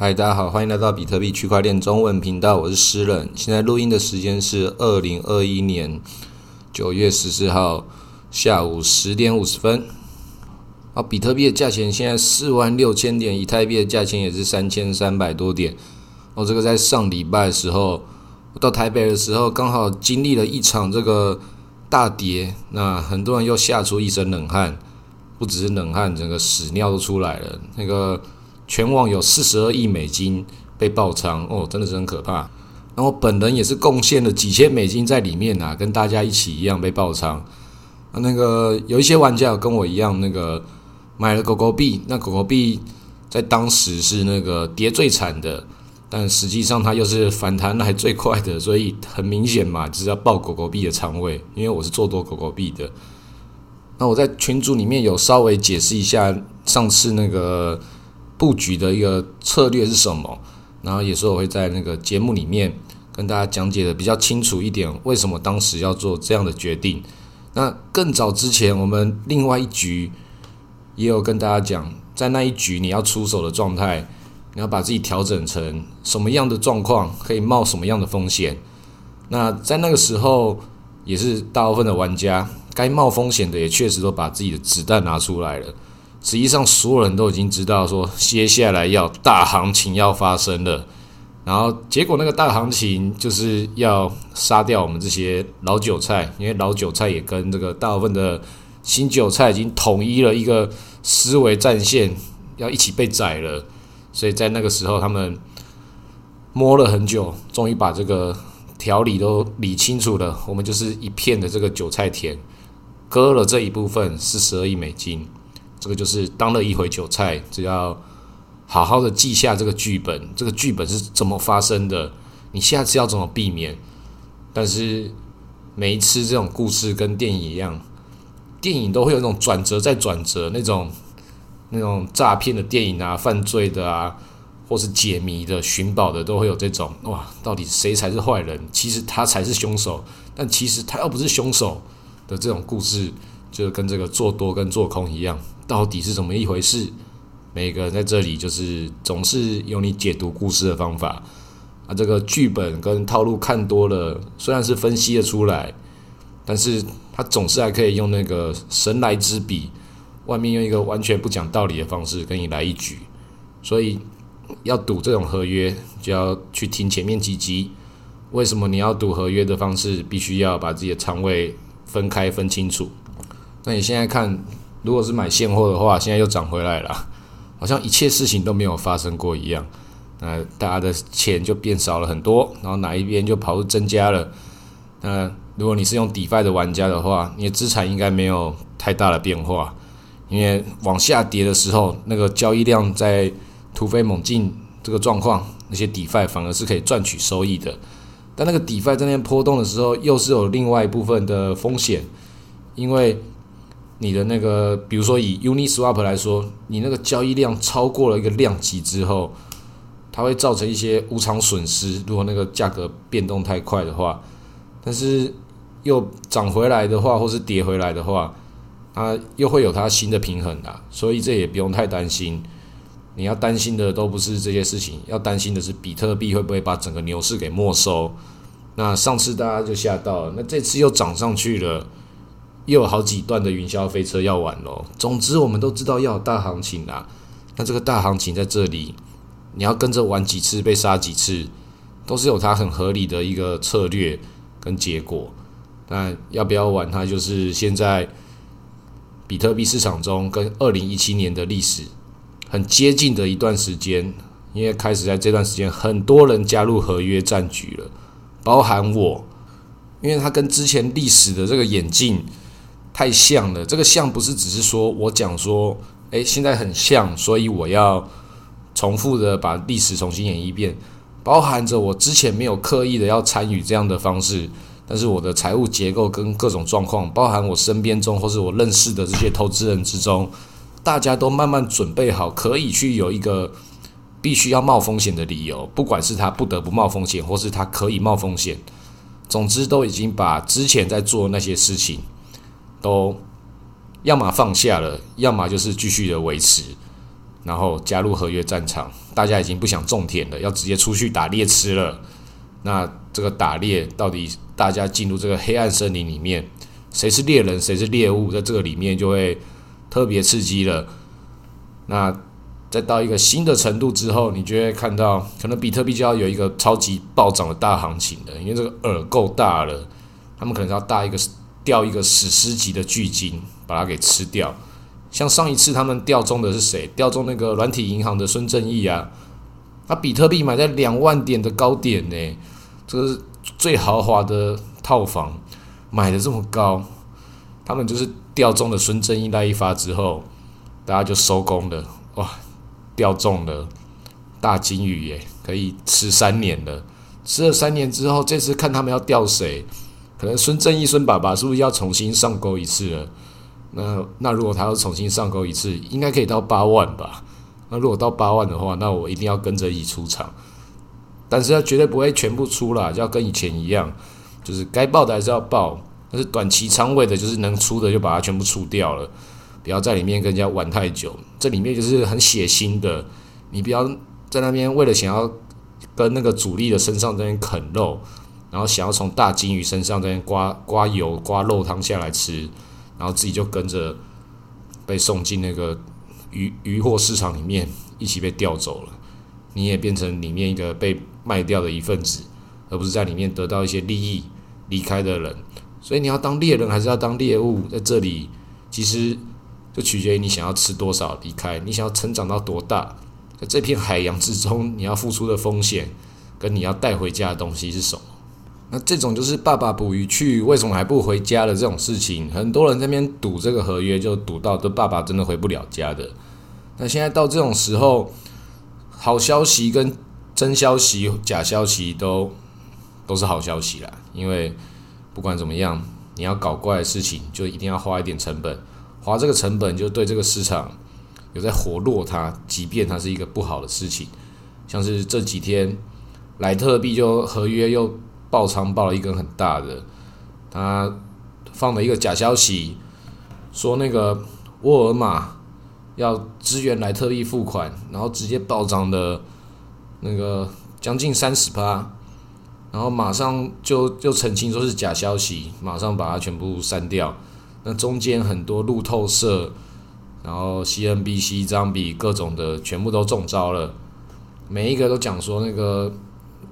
嗨，大家好，欢迎来到比特币区块链中文频道，我是诗人。现在录音的时间是二零二一年九月十四号下午十点五十分。啊，比特币的价钱现在四万六千点，以太币的价钱也是三千三百多点。哦，这个在上礼拜的时候我到台北的时候，刚好经历了一场这个大跌，那很多人又吓出一身冷汗，不只是冷汗，整个屎尿都出来了。那个。全网有四十二亿美金被爆仓哦，真的是很可怕。然后本人也是贡献了几千美金在里面啊，跟大家一起一样被爆仓。啊，那个有一些玩家跟我一样，那个买了狗狗币，那狗狗币在当时是那个跌最惨的，但实际上它又是反弹还最快的，所以很明显嘛，就是要爆狗狗币的仓位，因为我是做多狗狗币的。那我在群组里面有稍微解释一下上次那个。布局的一个策略是什么？然后也是我会在那个节目里面跟大家讲解的比较清楚一点，为什么当时要做这样的决定。那更早之前，我们另外一局也有跟大家讲，在那一局你要出手的状态，你要把自己调整成什么样的状况，可以冒什么样的风险。那在那个时候，也是大部分的玩家该冒风险的，也确实都把自己的子弹拿出来了。实际上，所有人都已经知道说，接下来要大行情要发生了。然后，结果那个大行情就是要杀掉我们这些老韭菜，因为老韭菜也跟这个大部分的新韭菜已经统一了一个思维战线，要一起被宰了。所以在那个时候，他们摸了很久，终于把这个条理都理清楚了。我们就是一片的这个韭菜田，割了这一部分是十二亿美金。这个就是当了一回韭菜，只要好好的记下这个剧本，这个剧本是怎么发生的，你下次要怎么避免？但是每一次这种故事跟电影一样，电影都会有那种转折再转折，那种那种诈骗的电影啊，犯罪的啊，或是解谜的、寻宝的，都会有这种哇，到底谁才是坏人？其实他才是凶手，但其实他又不是凶手的这种故事，就跟这个做多跟做空一样。到底是怎么一回事？每个人在这里就是总是有你解读故事的方法啊。这个剧本跟套路看多了，虽然是分析的出来，但是他总是还可以用那个神来之笔，外面用一个完全不讲道理的方式跟你来一局。所以要赌这种合约，就要去听前面几集。为什么你要赌合约的方式，必须要把自己的仓位分开分清楚？那你现在看。如果是买现货的话，现在又涨回来了，好像一切事情都没有发生过一样。那大家的钱就变少了很多，然后哪一边就跑增加了。那如果你是用 DeFi 的玩家的话，你的资产应该没有太大的变化，因为往下跌的时候，那个交易量在突飞猛进这个状况，那些 DeFi 反而是可以赚取收益的。但那个 DeFi 在那边波动的时候，又是有另外一部分的风险，因为。你的那个，比如说以 Uniswap 来说，你那个交易量超过了一个量级之后，它会造成一些无偿损失。如果那个价格变动太快的话，但是又涨回来的话，或是跌回来的话，它又会有它新的平衡的。所以这也不用太担心。你要担心的都不是这些事情，要担心的是比特币会不会把整个牛市给没收。那上次大家就吓到了，那这次又涨上去了。又有好几段的云霄飞车要玩喽。总之，我们都知道要有大行情啦。那这个大行情在这里，你要跟着玩几次被杀几次，都是有它很合理的一个策略跟结果。那要不要玩它，就是现在比特币市场中跟二零一七年的历史很接近的一段时间，因为开始在这段时间，很多人加入合约战局了，包含我，因为它跟之前历史的这个演进。太像了，这个像不是只是说我讲说，诶，现在很像，所以我要重复的把历史重新演一遍，包含着我之前没有刻意的要参与这样的方式，但是我的财务结构跟各种状况，包含我身边中或是我认识的这些投资人之中，大家都慢慢准备好，可以去有一个必须要冒风险的理由，不管是他不得不冒风险，或是他可以冒风险，总之都已经把之前在做那些事情。都要么放下了，要么就是继续的维持。然后加入合约战场，大家已经不想种田了，要直接出去打猎吃了。那这个打猎到底大家进入这个黑暗森林里面，谁是猎人，谁是猎物，在这个里面就会特别刺激了。那再到一个新的程度之后，你就会看到，可能比特币就要有一个超级暴涨的大行情了，因为这个饵够大了，他们可能要大一个钓一个史诗级的巨鲸，把它给吃掉。像上一次他们钓中的是谁？钓中那个软体银行的孙正义啊，他比特币买在两万点的高点呢，这个是最豪华的套房，买的这么高，他们就是钓中了孙正义那一发之后，大家就收工了，哇！钓中了大金鱼耶，可以吃三年了。吃了三年之后，这次看他们要钓谁？可能孙正义孙爸爸是不是要重新上钩一次了？那那如果他要重新上钩一次，应该可以到八万吧？那如果到八万的话，那我一定要跟着一起出场。但是他绝对不会全部出啦，就要跟以前一样，就是该报的还是要报。但是短期仓位的，就是能出的就把它全部出掉了。不要在里面跟人家玩太久，这里面就是很血腥的。你不要在那边为了想要跟那个主力的身上这边啃肉，然后想要从大金鱼身上这边刮刮油、刮肉汤下来吃，然后自己就跟着被送进那个鱼鱼货市场里面，一起被调走了。你也变成里面一个被卖掉的一份子，而不是在里面得到一些利益离开的人。所以你要当猎人还是要当猎物？在这里，其实。就取决于你想要吃多少离开，你想要成长到多大，在这片海洋之中，你要付出的风险跟你要带回家的东西是什么？那这种就是爸爸捕鱼去，为什么还不回家的这种事情，很多人那边赌这个合约，就赌到这爸爸真的回不了家的。那现在到这种时候，好消息跟真消息、假消息都都是好消息啦，因为不管怎么样，你要搞怪的事情，就一定要花一点成本。花这个成本就对这个市场有在活络它，即便它是一个不好的事情，像是这几天莱特币就合约又爆仓爆了一根很大的，他放了一个假消息，说那个沃尔玛要支援莱特币付款，然后直接暴涨的那个将近三十趴，然后马上就就澄清说是假消息，马上把它全部删掉。那中间很多路透社，然后 CNBC、张比各种的全部都中招了，每一个都讲说那个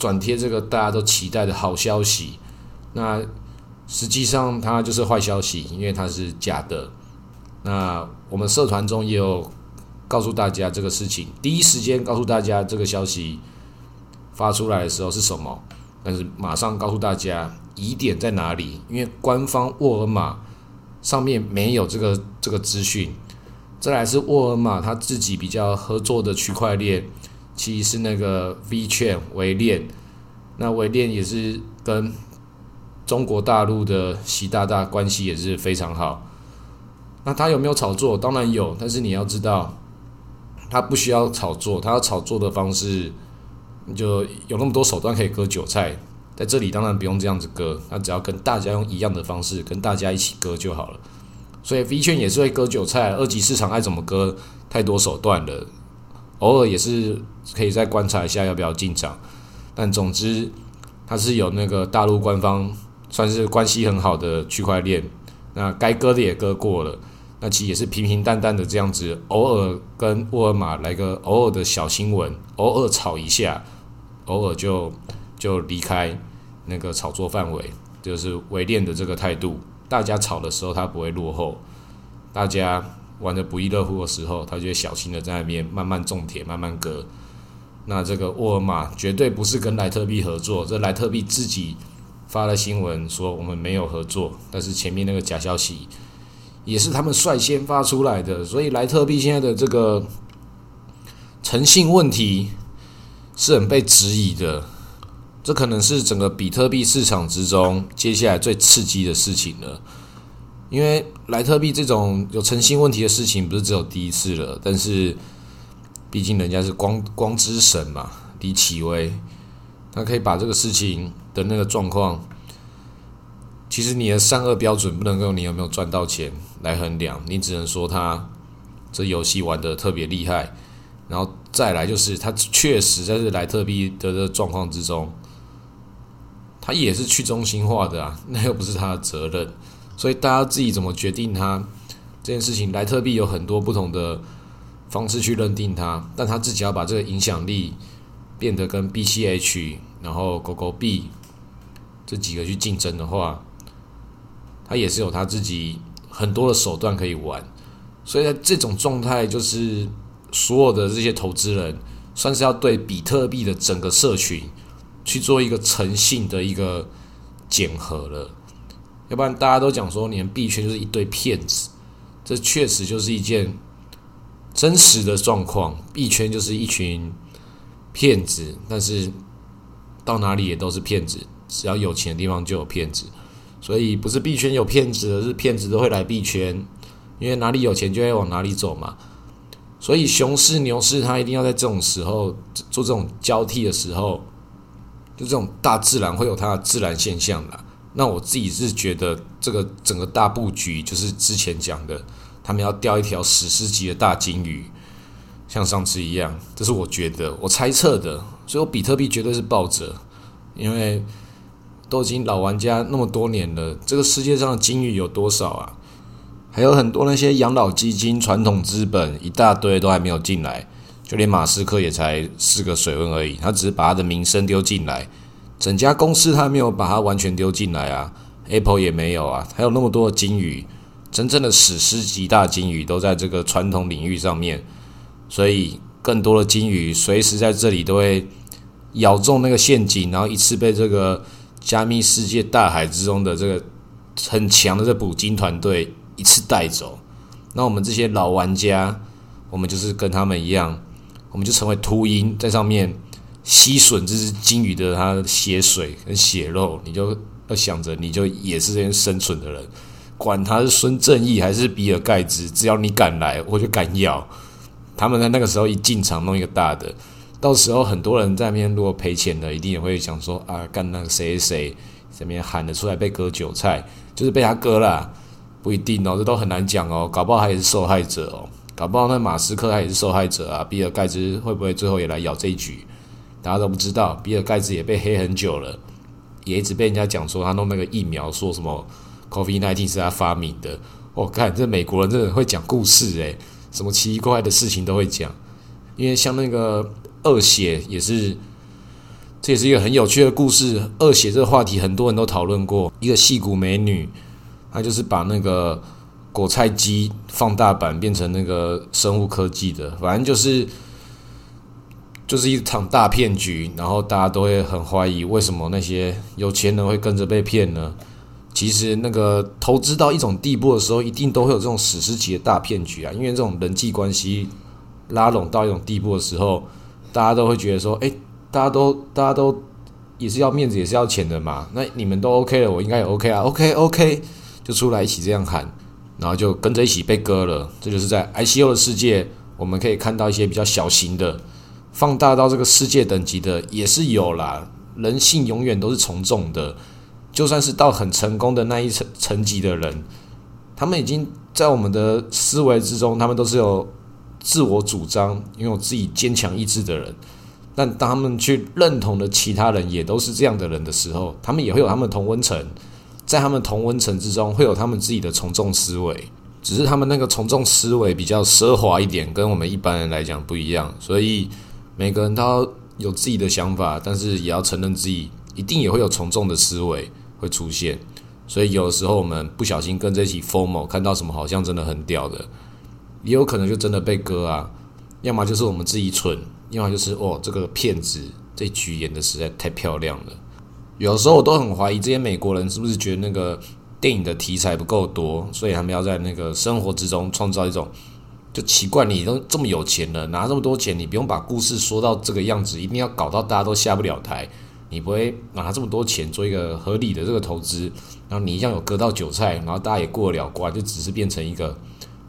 转贴这个大家都期待的好消息，那实际上它就是坏消息，因为它是假的。那我们社团中也有告诉大家这个事情，第一时间告诉大家这个消息发出来的时候是什么，但是马上告诉大家疑点在哪里，因为官方沃尔玛。上面没有这个这个资讯，再来是沃尔玛他自己比较合作的区块链，其实是那个 V 券微链，那微链也是跟中国大陆的习大大关系也是非常好。那他有没有炒作？当然有，但是你要知道，他不需要炒作，他要炒作的方式，就有那么多手段可以割韭菜。在这里当然不用这样子割，他只要跟大家用一样的方式跟大家一起割就好了。所以 V 圈也是会割韭菜，二级市场爱怎么割，太多手段了。偶尔也是可以再观察一下要不要进场。但总之，它是有那个大陆官方算是关系很好的区块链，那该割的也割过了，那其实也是平平淡淡的这样子，偶尔跟沃尔玛来个偶尔的小新闻，偶尔炒一下，偶尔就就离开。那个炒作范围就是围链的这个态度，大家炒的时候它不会落后，大家玩的不亦乐乎的时候，他就会小心的在那边慢慢种铁，慢慢割。那这个沃尔玛绝对不是跟莱特币合作，这莱特币自己发了新闻说我们没有合作，但是前面那个假消息也是他们率先发出来的，所以莱特币现在的这个诚信问题是很被质疑的。这可能是整个比特币市场之中接下来最刺激的事情了，因为莱特币这种有诚信问题的事情不是只有第一次了，但是毕竟人家是光光之神嘛，李启威，他可以把这个事情的那个状况，其实你的善恶标准不能够你有没有赚到钱来衡量，你只能说他这游戏玩的特别厉害，然后再来就是他确实在这莱特币的的状况之中，他也是去中心化的啊，那又不是他的责任，所以大家自己怎么决定他这件事情？莱特币有很多不同的方式去认定它，但他自己要把这个影响力变得跟 BCH 然后狗狗币这几个去竞争的话，他也是有他自己很多的手段可以玩，所以在这种状态就是所有的这些投资人算是要对比特币的整个社群。去做一个诚信的一个检核了，要不然大家都讲说，你们币圈就是一堆骗子，这确实就是一件真实的状况。币圈就是一群骗子，但是到哪里也都是骗子，只要有钱的地方就有骗子，所以不是币圈有骗子，而是骗子都会来币圈，因为哪里有钱就会往哪里走嘛。所以熊市、牛市，它一定要在这种时候做这种交替的时候。就这种大自然会有它的自然现象啦。那我自己是觉得这个整个大布局就是之前讲的，他们要钓一条史诗级的大金鱼，像上次一样，这是我觉得我猜测的。所以我比特币绝对是抱着，因为都已经老玩家那么多年了，这个世界上的金鱼有多少啊？还有很多那些养老基金、传统资本一大堆都还没有进来。就连马斯克也才四个水温而已，他只是把他的名声丢进来，整家公司他没有把它完全丢进来啊，Apple 也没有啊，还有那么多的金鱼，真正的史诗级大金鱼都在这个传统领域上面，所以更多的金鱼随时在这里都会咬中那个陷阱，然后一次被这个加密世界大海之中的这个很强的这捕鲸团队一次带走，那我们这些老玩家，我们就是跟他们一样。我们就成为秃鹰，在上面吸吮这只金鱼的它血水跟血肉，你就要想着，你就也是这边生存的人，管他是孙正义还是比尔盖茨，只要你敢来，我就敢咬。他们在那个时候一进场弄一个大的，到时候很多人在那边如果赔钱的，一定也会想说啊，干那个谁谁谁这边喊得出来被割韭菜，就是被他割了，不一定哦，这都很难讲哦，搞不好他也是受害者哦。搞不好那马斯克他也是受害者啊！比尔盖茨会不会最后也来咬这一局？大家都不知道。比尔盖茨也被黑很久了，也一直被人家讲说他弄那个疫苗，说什么 COVID-19 是他发明的。我看这美国人真的会讲故事诶，什么奇怪的事情都会讲。因为像那个恶血也是，这也是一个很有趣的故事。恶血这个话题很多人都讨论过。一个戏骨美女，她就是把那个。果菜机放大版变成那个生物科技的，反正就是就是一场大骗局，然后大家都会很怀疑，为什么那些有钱人会跟着被骗呢？其实那个投资到一种地步的时候，一定都会有这种史诗级的大骗局啊！因为这种人际关系拉拢到一种地步的时候，大家都会觉得说，哎，大家都大家都也是要面子，也是要钱的嘛。那你们都 OK 了，我应该也 OK 啊，OK OK，就出来一起这样喊。然后就跟着一起被割了，这就是在 ICO 的世界，我们可以看到一些比较小型的，放大到这个世界等级的也是有啦。人性永远都是从众的，就算是到很成功的那一层层级的人，他们已经在我们的思维之中，他们都是有自我主张、拥有自己坚强意志的人。但当他们去认同的其他人也都是这样的人的时候，他们也会有他们同温层。在他们同温层之中，会有他们自己的从众思维，只是他们那个从众思维比较奢华一点，跟我们一般人来讲不一样。所以每个人都有自己的想法，但是也要承认自己一定也会有从众的思维会出现。所以有时候我们不小心跟着一起疯魔，看到什么好像真的很屌的，也有可能就真的被割啊。要么就是我们自己蠢，要么就是哦这个骗子这局演的实在太漂亮了。有时候我都很怀疑这些美国人是不是觉得那个电影的题材不够多，所以他们要在那个生活之中创造一种就奇怪，你都这么有钱了，拿这么多钱，你不用把故事说到这个样子，一定要搞到大家都下不了台，你不会拿这么多钱做一个合理的这个投资，然后你一样有割到韭菜，然后大家也过得了关，就只是变成一个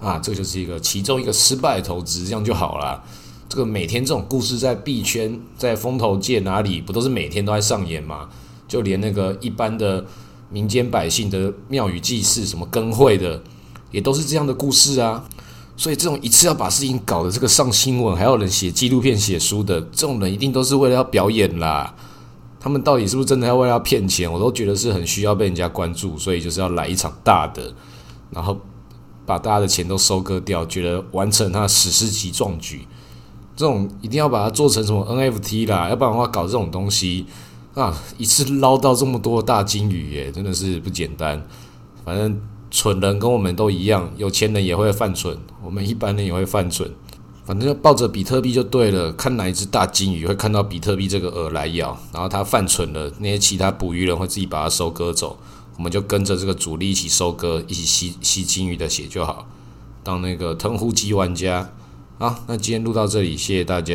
啊，这就是一个其中一个失败的投资，这样就好了。这个每天这种故事在币圈、在风投界哪里不都是每天都在上演吗？就连那个一般的民间百姓的庙宇祭祀、什么更会的，也都是这样的故事啊。所以这种一次要把事情搞得这个上新闻，还有人写纪录片、写书的这种人，一定都是为了要表演啦。他们到底是不是真的要为了骗钱？我都觉得是很需要被人家关注，所以就是要来一场大的，然后把大家的钱都收割掉，觉得完成他的史诗级壮举。这种一定要把它做成什么 NFT 啦，要不然的话搞这种东西啊，一次捞到这么多大金鱼耶，真的是不简单。反正。蠢人跟我们都一样，有钱人也会犯蠢，我们一般人也会犯蠢。反正就抱着比特币就对了，看哪一只大金鱼会看到比特币这个饵来咬，然后它犯蠢了，那些其他捕鱼人会自己把它收割走，我们就跟着这个主力一起收割，一起吸吸金鱼的血就好，当那个藤壶级玩家。好，那今天录到这里，谢谢大家。